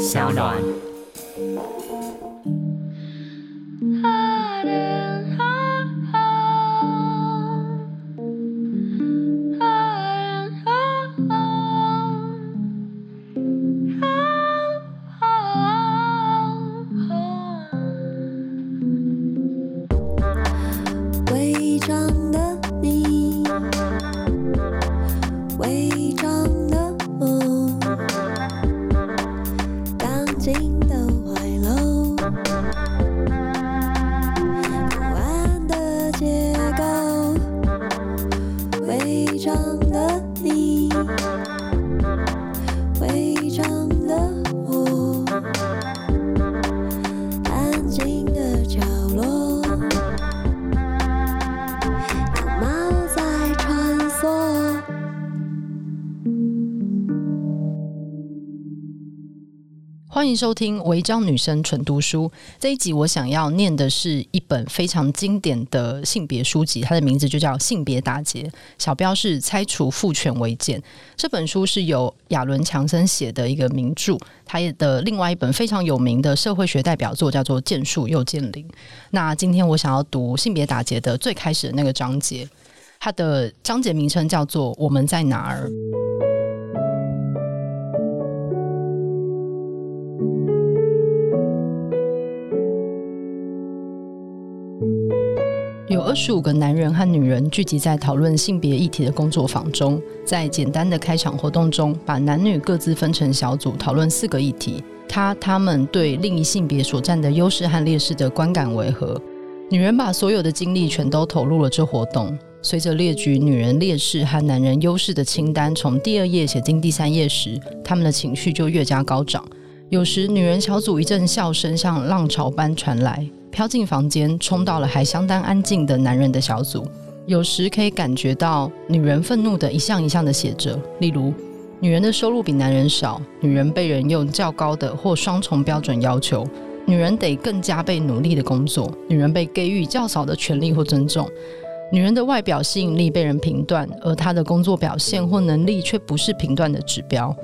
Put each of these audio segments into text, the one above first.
小暖。欢迎收听《违章女生纯读书》这一集，我想要念的是一本非常经典的性别书籍，它的名字就叫《性别打劫》，小标是“拆除父权违建”。这本书是由亚伦·强森写的一个名著，他的另外一本非常有名的社会学代表作叫做《剑树又见林》。那今天我想要读《性别打劫》的最开始的那个章节，它的章节名称叫做“我们在哪儿”。有二十五个男人和女人聚集在讨论性别议题的工作坊中，在简单的开场活动中，把男女各自分成小组讨论四个议题。他、他们对另一性别所占的优势和劣势的观感为何？女人把所有的精力全都投入了这活动。随着列举女人劣势和男人优势的清单从第二页写进第三页时，他们的情绪就越加高涨。有时，女人小组一阵笑声像浪潮般传来。飘进房间，冲到了还相当安静的男人的小组。有时可以感觉到女人愤怒的一项一项的写着，例如：女人的收入比男人少，女人被人用较高的或双重标准要求，女人得更加倍努力的工作，女人被给予较少的权利或尊重，女人的外表吸引力被人评断，而她的工作表现或能力却不是评断的指标。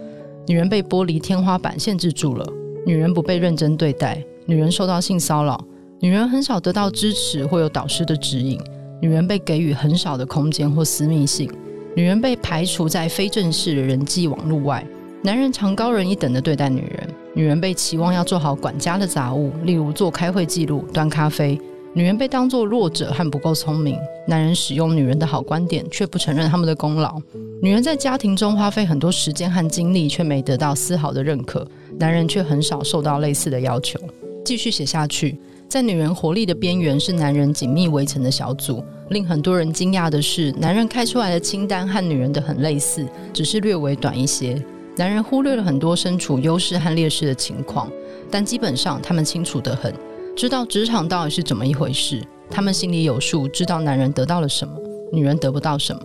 女人被玻璃天花板限制住了，女人不被认真对待，女人受到性骚扰。女人很少得到支持或有导师的指引，女人被给予很少的空间或私密性，女人被排除在非正式的人际网络外，男人常高人一等的对待女人，女人被期望要做好管家的杂物，例如做开会记录、端咖啡，女人被当作弱者和不够聪明，男人使用女人的好观点却不承认他们的功劳，女人在家庭中花费很多时间和精力却没得到丝毫的认可，男人却很少受到类似的要求。继续写下去。在女人活力的边缘是男人紧密围成的小组。令很多人惊讶的是，男人开出来的清单和女人的很类似，只是略微短一些。男人忽略了很多身处优势和劣势的情况，但基本上他们清楚得很，知道职场到底是怎么一回事。他们心里有数，知道男人得到了什么，女人得不到什么。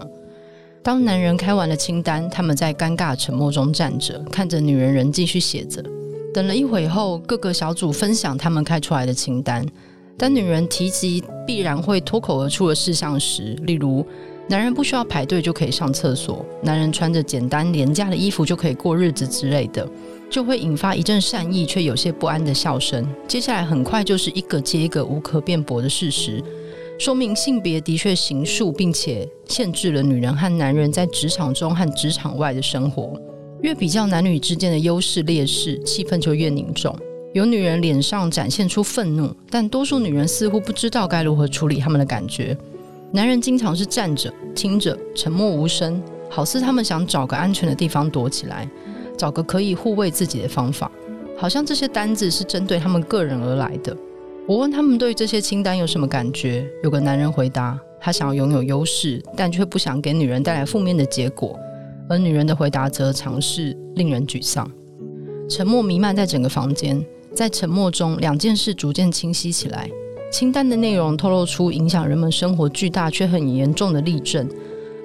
当男人开完了清单，他们在尴尬沉默中站着，看着女人仍继续写着。等了一会后，各个小组分享他们开出来的清单。当女人提及必然会脱口而出的事项时，例如男人不需要排队就可以上厕所，男人穿着简单廉价的衣服就可以过日子之类的，就会引发一阵善意却有些不安的笑声。接下来很快就是一个接一个无可辩驳的事实，说明性别的确形塑并且限制了女人和男人在职场中和职场外的生活。越比较男女之间的优势劣势，气氛就越凝重。有女人脸上展现出愤怒，但多数女人似乎不知道该如何处理他们的感觉。男人经常是站着、听着、沉默无声，好似他们想找个安全的地方躲起来，找个可以护卫自己的方法，好像这些单子是针对他们个人而来的。我问他们对这些清单有什么感觉，有个男人回答：他想要拥有优势，但却不想给女人带来负面的结果。而女人的回答则尝试令人沮丧。沉默弥漫在整个房间，在沉默中，两件事逐渐清晰起来。清单的内容透露出影响人们生活巨大却很严重的例证，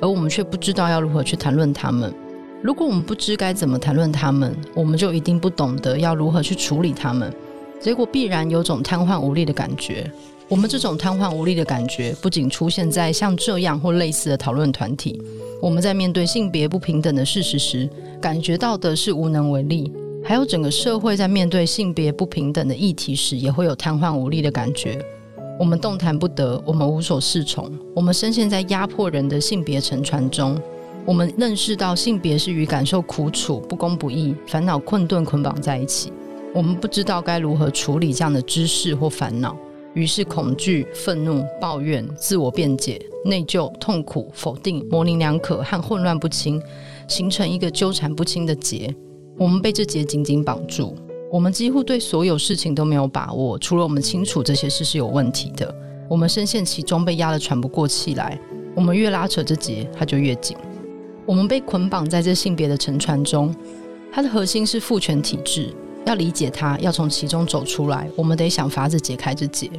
而我们却不知道要如何去谈论它们。如果我们不知该怎么谈论他们，我们就一定不懂得要如何去处理他们，结果必然有种瘫痪无力的感觉。我们这种瘫痪无力的感觉，不仅出现在像这样或类似的讨论团体。我们在面对性别不平等的事实时，感觉到的是无能为力，还有整个社会在面对性别不平等的议题时，也会有瘫痪无力的感觉。我们动弹不得，我们无所适从，我们深陷在压迫人的性别沉船中。我们认识到性别是与感受苦楚、不公不义、烦恼困顿捆绑在一起。我们不知道该如何处理这样的知识或烦恼，于是恐惧、愤怒、抱怨、自我辩解、内疚、痛苦、否定、模棱两可和混乱不清，形成一个纠缠不清的结。我们被这结紧紧绑住，我们几乎对所有事情都没有把握，除了我们清楚这些事是有问题的。我们深陷其中，被压得喘不过气来。我们越拉扯这结，它就越紧。我们被捆绑在这性别的沉船中，它的核心是父权体制。要理解它，要从其中走出来，我们得想法子解开这结。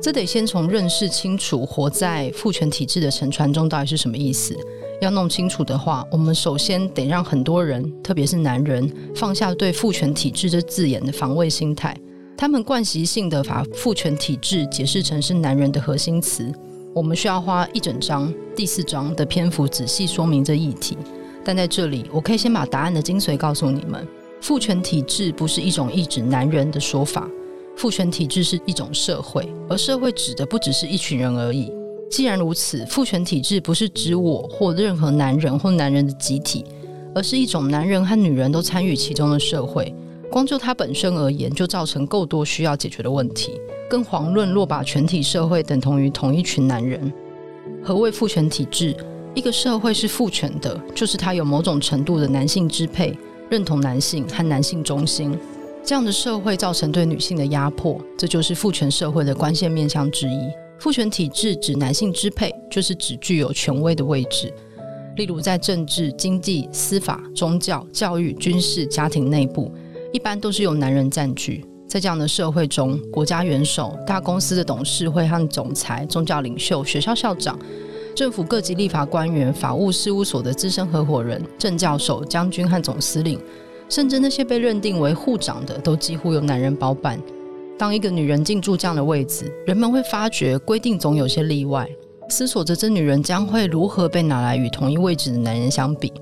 这得先从认识清楚活在父权体制的沉船中到底是什么意思。要弄清楚的话，我们首先得让很多人，特别是男人，放下对父权体制这字眼的防卫心态。他们惯习性的把父权体制解释成是男人的核心词。我们需要花一整章第四章的篇幅仔细说明这议题，但在这里，我可以先把答案的精髓告诉你们：父权体制不是一种意指男人的说法，父权体制是一种社会，而社会指的不只是一群人而已。既然如此，父权体制不是指我或任何男人或男人的集体，而是一种男人和女人都参与其中的社会。光就它本身而言，就造成够多需要解决的问题。更遑论若把全体社会等同于同一群男人。何谓父权体制？一个社会是父权的，就是它有某种程度的男性支配、认同男性和男性中心。这样的社会造成对女性的压迫，这就是父权社会的关键面向之一。父权体制指男性支配，就是指具有权威的位置，例如在政治、经济、司法、宗教、教育、军事、家庭内部，一般都是由男人占据。在这样的社会中，国家元首、大公司的董事会和总裁、宗教领袖、学校校长、政府各级立法官员、法务事务所的资深合伙人、正教授、将军和总司令，甚至那些被认定为护长的，都几乎由男人包办。当一个女人进驻这样的位置，人们会发觉规定总有些例外，思索着这女人将会如何被拿来与同一位置的男人相比。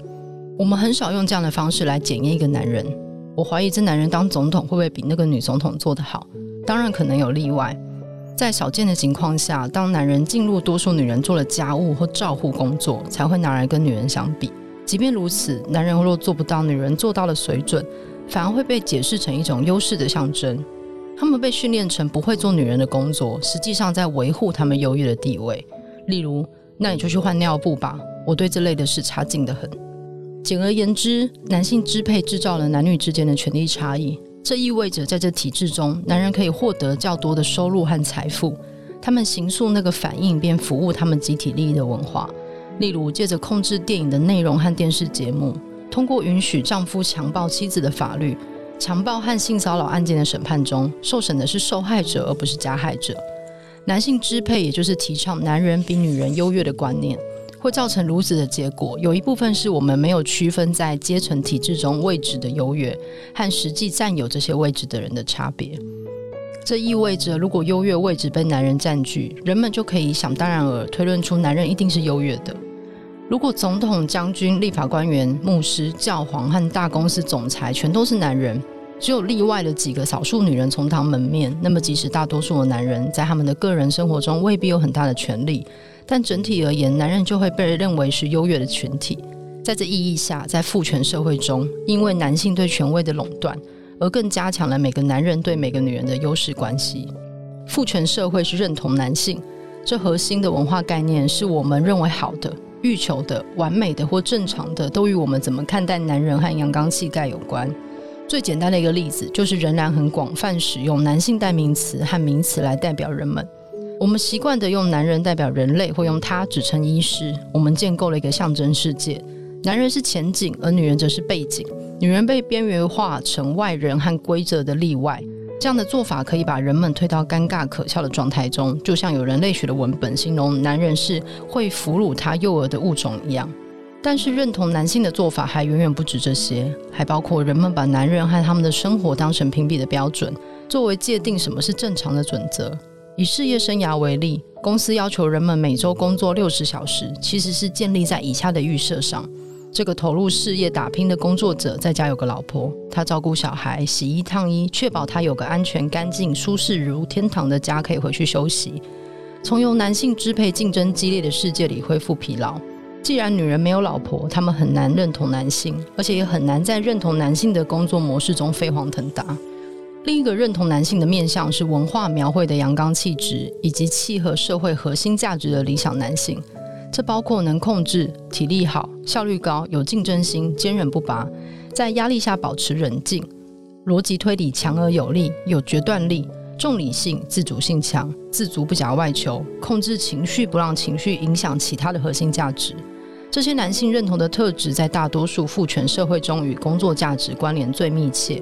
我们很少用这样的方式来检验一个男人。我怀疑这男人当总统会不会比那个女总统做得好？当然可能有例外，在少见的情况下，当男人进入多数女人做了家务或照护工作，才会拿来跟女人相比。即便如此，男人若做不到女人做到的水准，反而会被解释成一种优势的象征。他们被训练成不会做女人的工作，实际上在维护他们优越的地位。例如，那你就去换尿布吧，我对这类的事差劲得很。简而言之，男性支配制造了男女之间的权力差异。这意味着，在这体制中，男人可以获得较多的收入和财富。他们形塑那个反映并服务他们集体利益的文化。例如，借着控制电影的内容和电视节目，通过允许丈夫强暴妻子的法律，强暴和性骚扰案件的审判中，受审的是受害者而不是加害者。男性支配，也就是提倡男人比女人优越的观念。会造成如此的结果，有一部分是我们没有区分在阶层体制中位置的优越和实际占有这些位置的人的差别。这意味着，如果优越位置被男人占据，人们就可以想当然而推论出男人一定是优越的。如果总统、将军、立法官员、牧师、教皇和大公司总裁全都是男人，只有例外的几个少数女人充当门面，那么即使大多数的男人在他们的个人生活中未必有很大的权利。但整体而言，男人就会被认为是优越的群体。在这意义下，在父权社会中，因为男性对权威的垄断，而更加强了每个男人对每个女人的优势关系。父权社会是认同男性，这核心的文化概念是我们认为好的、欲求的、完美的或正常的，都与我们怎么看待男人和阳刚气概有关。最简单的一个例子，就是仍然很广泛使用男性代名词和名词来代表人们。我们习惯地用男人代表人类，或用他指称医师。我们建构了一个象征世界：男人是前景，而女人则是背景。女人被边缘化成外人和规则的例外。这样的做法可以把人们推到尴尬可笑的状态中，就像有人类学的文本形容男人是会俘虏他幼儿的物种一样。但是，认同男性的做法还远远不止这些，还包括人们把男人和他们的生活当成评比的标准，作为界定什么是正常的准则。以事业生涯为例，公司要求人们每周工作六十小时，其实是建立在以下的预设上：这个投入事业打拼的工作者在家有个老婆，他照顾小孩、洗衣烫衣，确保他有个安全、干净、舒适如天堂的家可以回去休息，从由男性支配、竞争激烈的世界里恢复疲劳。既然女人没有老婆，她们很难认同男性，而且也很难在认同男性的工作模式中飞黄腾达。另一个认同男性的面向是文化描绘的阳刚气质，以及契合社会核心价值的理想男性。这包括能控制、体力好、效率高、有竞争心、坚韧不拔，在压力下保持冷静、逻辑推理强而有力、有决断力、重理性、自主性强、自足不假外求、控制情绪不让情绪影响其他的核心价值。这些男性认同的特质，在大多数父权社会中与工作价值关联最密切，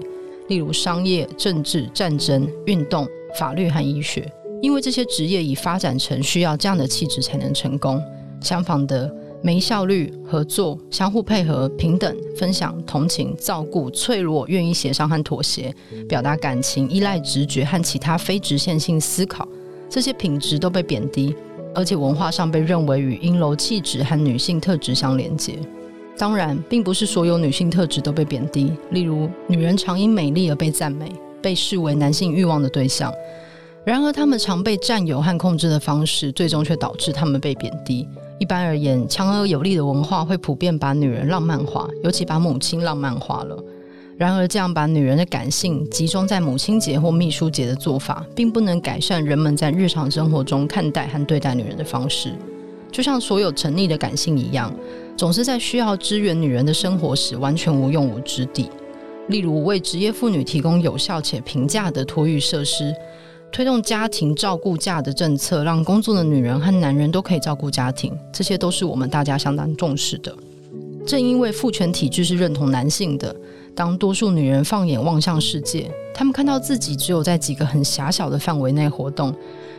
例如商业、政治、战争、运动、法律和医学，因为这些职业已发展成需要这样的气质才能成功。相反的，没效率、合作、相互配合、平等、分享、同情、照顾、脆弱、愿意协商和妥协、表达感情、依赖直觉和其他非直线性思考，这些品质都被贬低，而且文化上被认为与阴柔气质和女性特质相连接。当然，并不是所有女性特质都被贬低，例如，女人常因美丽而被赞美，被视为男性欲望的对象。然而，她们常被占有和控制的方式，最终却导致她们被贬低。一般而言，强而有力的文化会普遍把女人浪漫化，尤其把母亲浪漫化了。然而，这样把女人的感性集中在母亲节或秘书节的做法，并不能改善人们在日常生活中看待和对待女人的方式。就像所有沉溺的感性一样，总是在需要支援女人的生活时完全无用武之地。例如，为职业妇女提供有效且平价的托育设施。推动家庭照顾假的政策，让工作的女人和男人都可以照顾家庭，这些都是我们大家相当重视的。正因为父权体制是认同男性的，当多数女人放眼望向世界，她们看到自己只有在几个很狭小的范围内活动，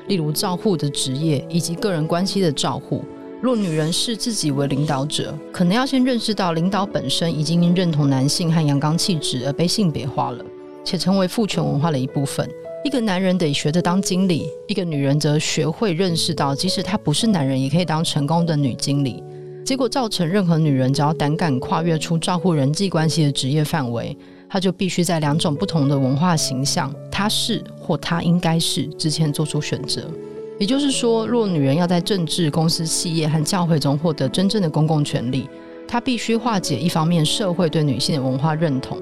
例如照护的职业以及个人关系的照护。若女人视自己为领导者，可能要先认识到领导本身已经因认同男性和阳刚气质而被性别化了，且成为父权文化的一部分。一个男人得学着当经理，一个女人则学会认识到，即使她不是男人，也可以当成功的女经理。结果造成任何女人只要胆敢跨越出照顾人际关系的职业范围，她就必须在两种不同的文化形象“她是”或“她应该是”之前做出选择。也就是说，若女人要在政治、公司、企业和教会中获得真正的公共权利，她必须化解一方面社会对女性的文化认同，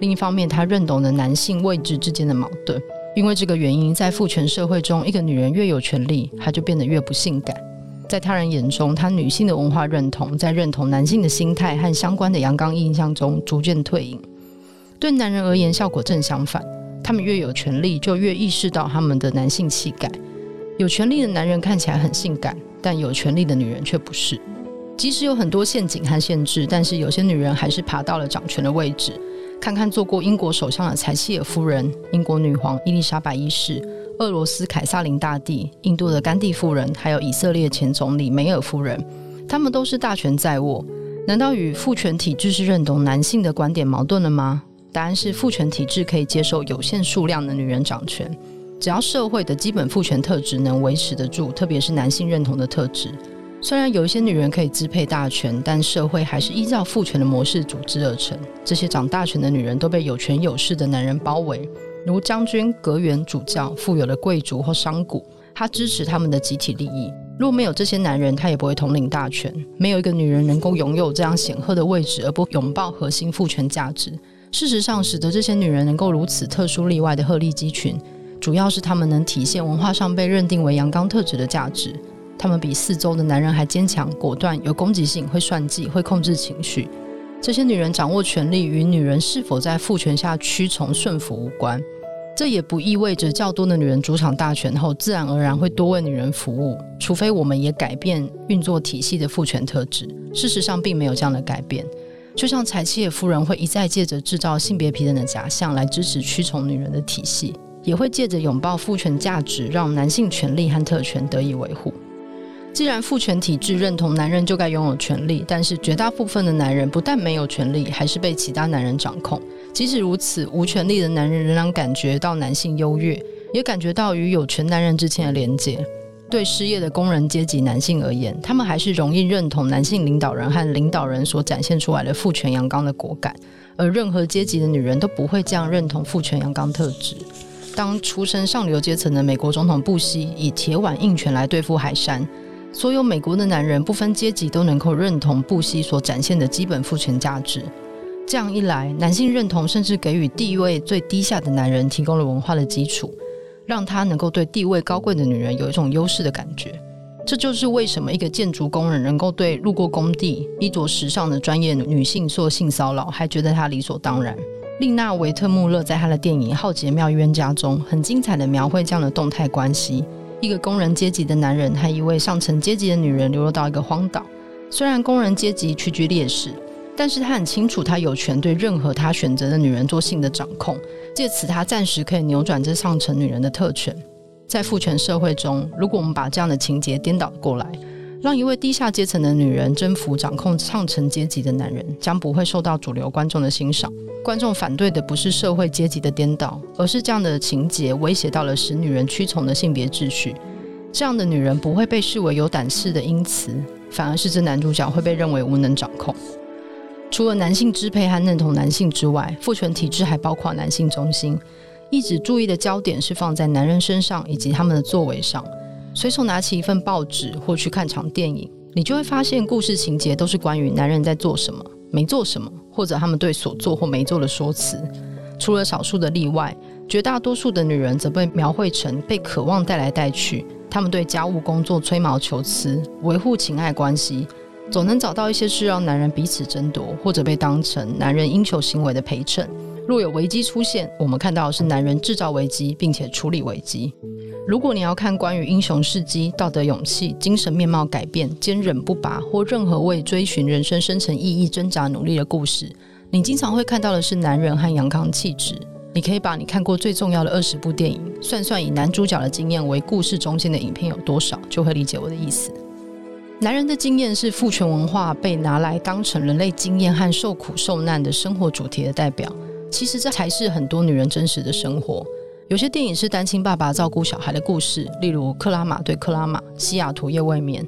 另一方面她认同的男性位置之间的矛盾。因为这个原因，在父权社会中，一个女人越有权力，她就变得越不性感。在他人眼中，她女性的文化认同在认同男性的心态和相关的阳刚印象中逐渐退隐。对男人而言，效果正相反。他们越有权力，就越意识到他们的男性气概。有权力的男人看起来很性感，但有权力的女人却不是。即使有很多陷阱和限制，但是有些女人还是爬到了掌权的位置。看看做过英国首相的柴契尔夫人、英国女皇伊丽莎白一世、俄罗斯凯撒琳大帝、印度的甘地夫人，还有以色列前总理梅尔夫人，他们都是大权在握。难道与父权体制是认同男性的观点矛盾了吗？答案是父权体制可以接受有限数量的女人掌权，只要社会的基本父权特质能维持得住，特别是男性认同的特质。虽然有一些女人可以支配大权，但社会还是依照父权的模式组织而成。这些掌大权的女人都被有权有势的男人包围，如将军、阁员、主教、富有的贵族或商贾。他支持他们的集体利益。若没有这些男人，他也不会统领大权。没有一个女人能够拥有这样显赫的位置而不拥抱核心父权价值。事实上，使得这些女人能够如此特殊例外的鹤立鸡群，主要是她们能体现文化上被认定为阳刚特质的价值。他们比四周的男人还坚强、果断、有攻击性、会算计、会控制情绪。这些女人掌握权力，与女人是否在父权下屈从顺服无关。这也不意味着较多的女人主场大权后，自然而然会多为女人服务，除非我们也改变运作体系的父权特质。事实上，并没有这样的改变。就像柴契尔夫人会一再借着制造性别平等的假象来支持屈从女人的体系，也会借着拥抱父权价值，让男性权利和特权得以维护。既然父权体制认同男人就该拥有权利，但是绝大部分的男人不但没有权利，还是被其他男人掌控。即使如此，无权利的男人仍然感觉到男性优越，也感觉到与有权男人之间的连结。对失业的工人阶级男性而言，他们还是容易认同男性领导人和领导人所展现出来的父权阳刚的果敢，而任何阶级的女人都不会这样认同父权阳刚特质。当出身上流阶层的美国总统布希以铁腕硬拳来对付海山，所有美国的男人不分阶级都能够认同布希所展现的基本父权价值。这样一来，男性认同甚至给予地位最低下的男人提供了文化的基础。让他能够对地位高贵的女人有一种优势的感觉，这就是为什么一个建筑工人能够对路过工地、衣着时尚的专业女性做性骚扰，还觉得他理所当然。丽娜·维特穆勒在她的电影《浩劫妙冤家》中，很精彩的描绘这样的动态关系：一个工人阶级的男人和一位上层阶级的女人流落到一个荒岛，虽然工人阶级屈居劣势。但是他很清楚，他有权对任何他选择的女人做性的掌控，借此他暂时可以扭转这上层女人的特权。在父权社会中，如果我们把这样的情节颠倒过来，让一位低下阶层的女人征服掌控上层阶级的男人，将不会受到主流观众的欣赏。观众反对的不是社会阶级的颠倒，而是这样的情节威胁到了使女人屈从的性别秩序。这样的女人不会被视为有胆识的因此，反而是这男主角会被认为无能掌控。除了男性支配和认同男性之外，父权体制还包括男性中心，一直注意的焦点是放在男人身上以及他们的作为上。随手拿起一份报纸或去看场电影，你就会发现故事情节都是关于男人在做什么、没做什么，或者他们对所做或没做的说辞。除了少数的例外，绝大多数的女人则被描绘成被渴望带来带去，他们对家务工作吹毛求疵，维护情爱关系。总能找到一些事让男人彼此争夺，或者被当成男人应求行为的陪衬。若有危机出现，我们看到的是男人制造危机，并且处理危机。如果你要看关于英雄事迹、道德勇气、精神面貌改变、坚韧不拔，或任何为追寻人生深层意义挣扎努力的故事，你经常会看到的是男人和阳刚气质。你可以把你看过最重要的二十部电影，算算以男主角的经验为故事中心的影片有多少，就会理解我的意思。男人的经验是父权文化被拿来当成人类经验和受苦受难的生活主题的代表。其实这才是很多女人真实的生活。有些电影是单亲爸爸照顾小孩的故事，例如《克拉玛对克拉玛》《西雅图夜未眠》，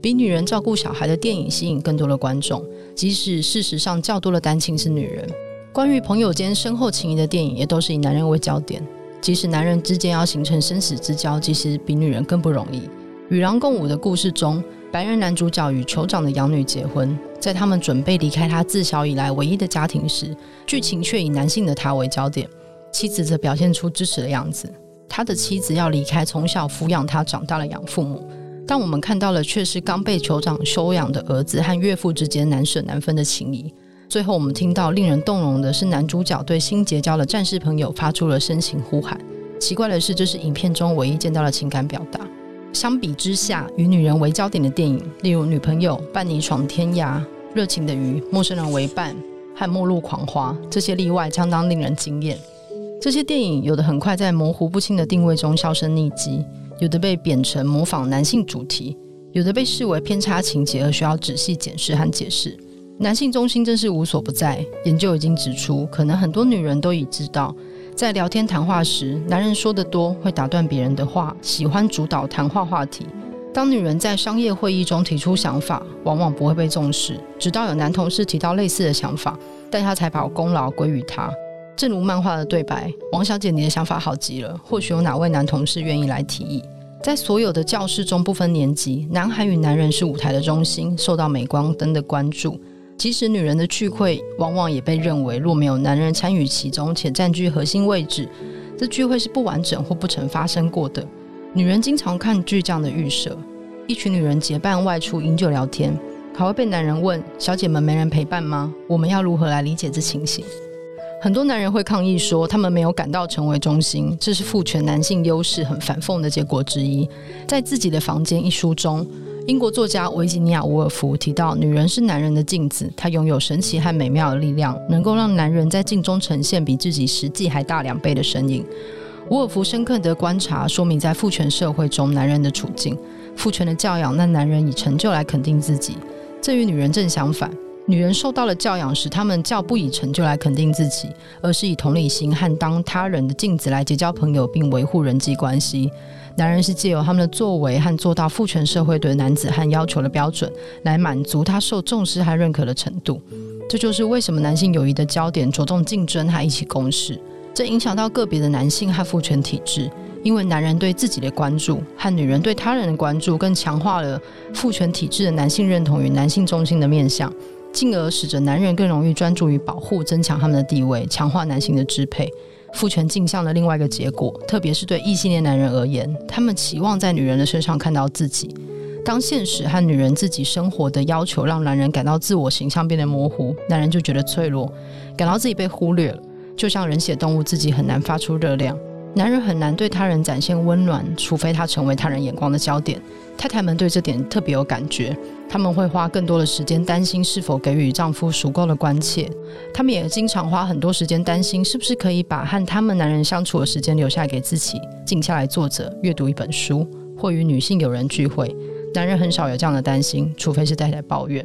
比女人照顾小孩的电影吸引更多的观众。即使事实上较多的单亲是女人。关于朋友间深厚情谊的电影也都是以男人为焦点。即使男人之间要形成生死之交，其实比女人更不容易。与狼共舞的故事中，白人男主角与酋长的养女结婚，在他们准备离开他自小以来唯一的家庭时，剧情却以男性的他为焦点，妻子则表现出支持的样子。他的妻子要离开从小抚养他长大的养父母，但我们看到的却是刚被酋长收养的儿子和岳父之间难舍难分的情谊。最后，我们听到令人动容的是男主角对新结交的战士朋友发出了深情呼喊。奇怪的是，这是影片中唯一见到的情感表达。相比之下，与女人为焦点的电影，例如《女朋友》《伴你闯天涯》《热情的鱼》《陌生人为伴》和《末路狂花》，这些例外相当令人惊艳。这些电影有的很快在模糊不清的定位中销声匿迹，有的被贬成模仿男性主题，有的被视为偏差情节而需要仔细检视和解释。男性中心真是无所不在。研究已经指出，可能很多女人都已知道。在聊天谈话时，男人说得多，会打断别人的话，喜欢主导谈话话题。当女人在商业会议中提出想法，往往不会被重视，直到有男同事提到类似的想法，但他才把功劳归于他。正如漫画的对白：“王小姐，你的想法好极了，或许有哪位男同事愿意来提议。”在所有的教室中，不分年级，男孩与男人是舞台的中心，受到镁光灯的关注。即使女人的聚会，往往也被认为若没有男人参与其中且占据核心位置，这聚会是不完整或不曾发生过的。女人经常看剧这样的预设：一群女人结伴外出饮酒聊天，还会被男人问：“小姐们没人陪伴吗？”我们要如何来理解这情形？很多男人会抗议说，他们没有感到成为中心，这是父权男性优势很反讽的结果之一。在自己的房间一书中。英国作家维吉尼亚·伍尔夫提到，女人是男人的镜子，她拥有神奇和美妙的力量，能够让男人在镜中呈现比自己实际还大两倍的身影。伍尔夫深刻的观察说明，在父权社会中男人的处境，父权的教养让男人以成就来肯定自己，这与女人正相反。女人受到了教养时，她们较不以成就来肯定自己，而是以同理心和当他人的镜子来结交朋友，并维护人际关系。男人是借由他们的作为和做到父权社会对男子汉要求的标准，来满足他受重视和认可的程度。这就是为什么男性友谊的焦点着重竞争和一起共事，这影响到个别的男性和父权体制。因为男人对自己的关注和女人对他人的关注，更强化了父权体制的男性认同与男性中心的面向。进而使得男人更容易专注于保护、增强他们的地位，强化男性的支配。父权镜像的另外一个结果，特别是对异性恋男人而言，他们期望在女人的身上看到自己。当现实和女人自己生活的要求让男人感到自我形象变得模糊，男人就觉得脆弱，感到自己被忽略了。就像人血动物自己很难发出热量，男人很难对他人展现温暖，除非他成为他人眼光的焦点。太太们对这点特别有感觉。他们会花更多的时间担心是否给予丈夫足够的关切，他们也经常花很多时间担心是不是可以把和他们男人相处的时间留下给自己，静下来坐着阅读一本书，或与女性友人聚会。男人很少有这样的担心，除非是太太抱怨。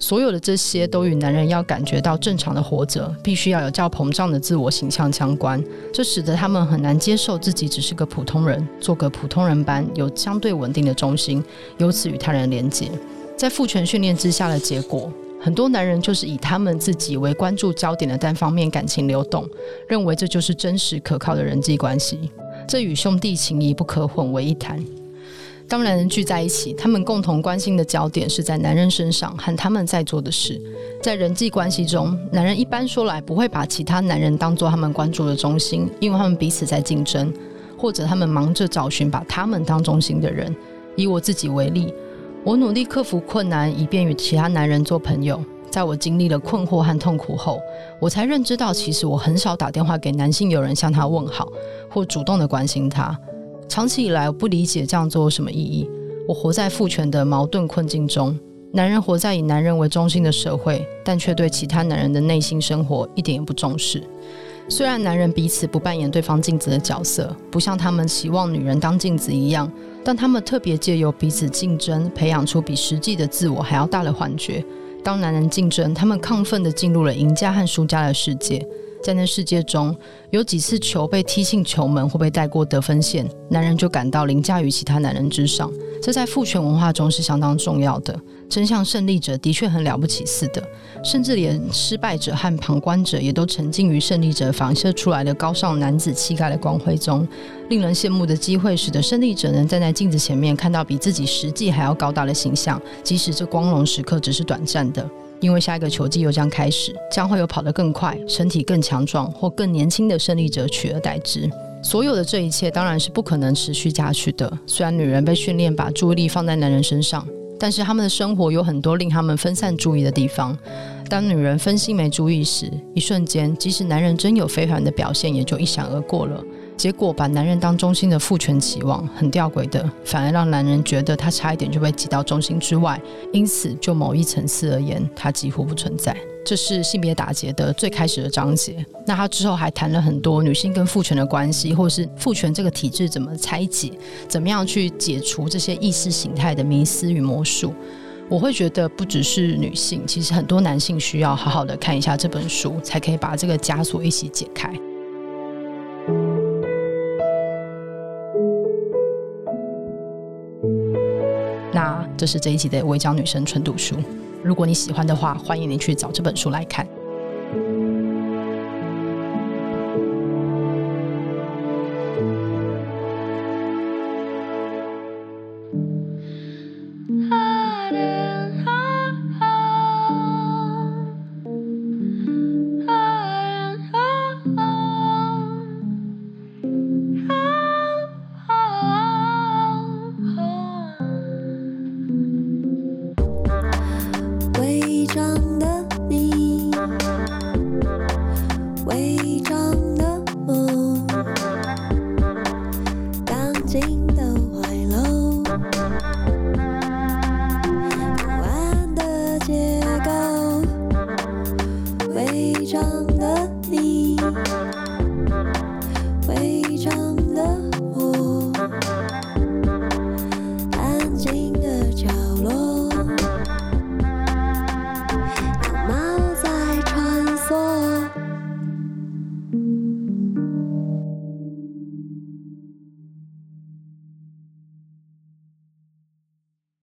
所有的这些都与男人要感觉到正常的活着，必须要有较膨胀的自我形象相关，这使得他们很难接受自己只是个普通人，做个普通人般有相对稳定的中心，由此与他人连结。在父权训练之下的结果，很多男人就是以他们自己为关注焦点的单方面感情流动，认为这就是真实可靠的人际关系。这与兄弟情谊不可混为一谈。当男人聚在一起，他们共同关心的焦点是在男人身上和他们在做的事。在人际关系中，男人一般说来不会把其他男人当作他们关注的中心，因为他们彼此在竞争，或者他们忙着找寻把他们当中心的人。以我自己为例。我努力克服困难，以便与其他男人做朋友。在我经历了困惑和痛苦后，我才认知到，其实我很少打电话给男性友人向他问好，或主动的关心他。长期以来，我不理解这样做有什么意义。我活在父权的矛盾困境中，男人活在以男人为中心的社会，但却对其他男人的内心生活一点也不重视。虽然男人彼此不扮演对方镜子的角色，不像他们期望女人当镜子一样。但他们特别借由彼此竞争，培养出比实际的自我还要大的幻觉。当男人竞争，他们亢奋地进入了赢家和输家的世界。在那世界中，有几次球被踢进球门或被带过得分线，男人就感到凌驾于其他男人之上。这在父权文化中是相当重要的。真像胜利者的确很了不起似的，甚至连失败者和旁观者也都沉浸于胜利者反射出来的高尚男子气概的光辉中。令人羡慕的机会，使得胜利者能站在镜子前面，看到比自己实际还要高大的形象，即使这光荣时刻只是短暂的。因为下一个球季又将开始，将会有跑得更快、身体更强壮或更年轻的胜利者取而代之。所有的这一切当然是不可能持续下去的。虽然女人被训练把注意力放在男人身上。但是他们的生活有很多令他们分散注意的地方。当女人分心没注意时，一瞬间，即使男人真有非凡的表现，也就一闪而过了。结果，把男人当中心的父权期望，很吊诡的，反而让男人觉得他差一点就被挤到中心之外。因此，就某一层次而言，他几乎不存在。这是性别打结的最开始的章节。那他之后还谈了很多女性跟父权的关系，或是父权这个体制怎么拆解，怎么样去解除这些意识形态的迷思与魔术。我会觉得不只是女性，其实很多男性需要好好的看一下这本书，才可以把这个枷锁一起解开。这是这一集的违章女生纯读书。如果你喜欢的话，欢迎你去找这本书来看。